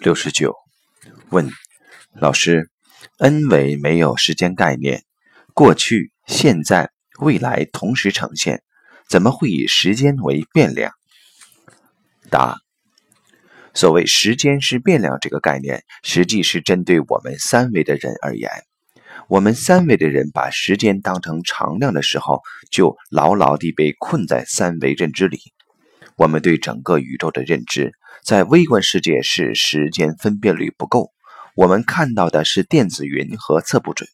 六十九，问老师，n 维没有时间概念，过去、现在、未来同时呈现，怎么会以时间为变量？答：所谓时间是变量这个概念，实际是针对我们三维的人而言。我们三维的人把时间当成常量的时候，就牢牢地被困在三维认知里。我们对整个宇宙的认知，在微观世界是时间分辨率不够，我们看到的是电子云和测不准；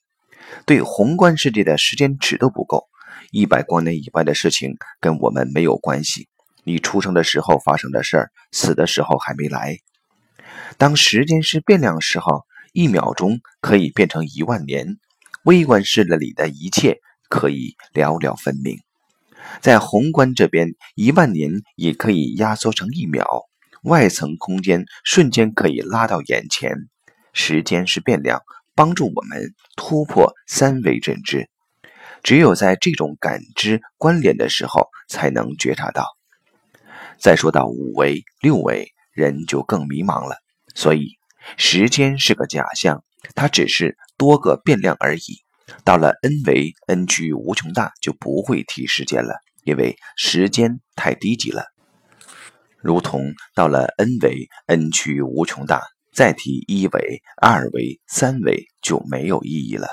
对宏观世界的时间尺度不够，一百光年以外的事情跟我们没有关系。你出生的时候发生的事儿，死的时候还没来。当时间是变量时候，一秒钟可以变成一万年，微观世界里的一切可以了了分明。在宏观这边，一万年也可以压缩成一秒，外层空间瞬间可以拉到眼前。时间是变量，帮助我们突破三维认知。只有在这种感知关联的时候，才能觉察到。再说到五维、六维，人就更迷茫了。所以，时间是个假象，它只是多个变量而已。到了 n 维，n 趋无穷大，就不会提时间了，因为时间太低级了。如同到了 n 维，n 趋无穷大，再提一维、二维、三维就没有意义了。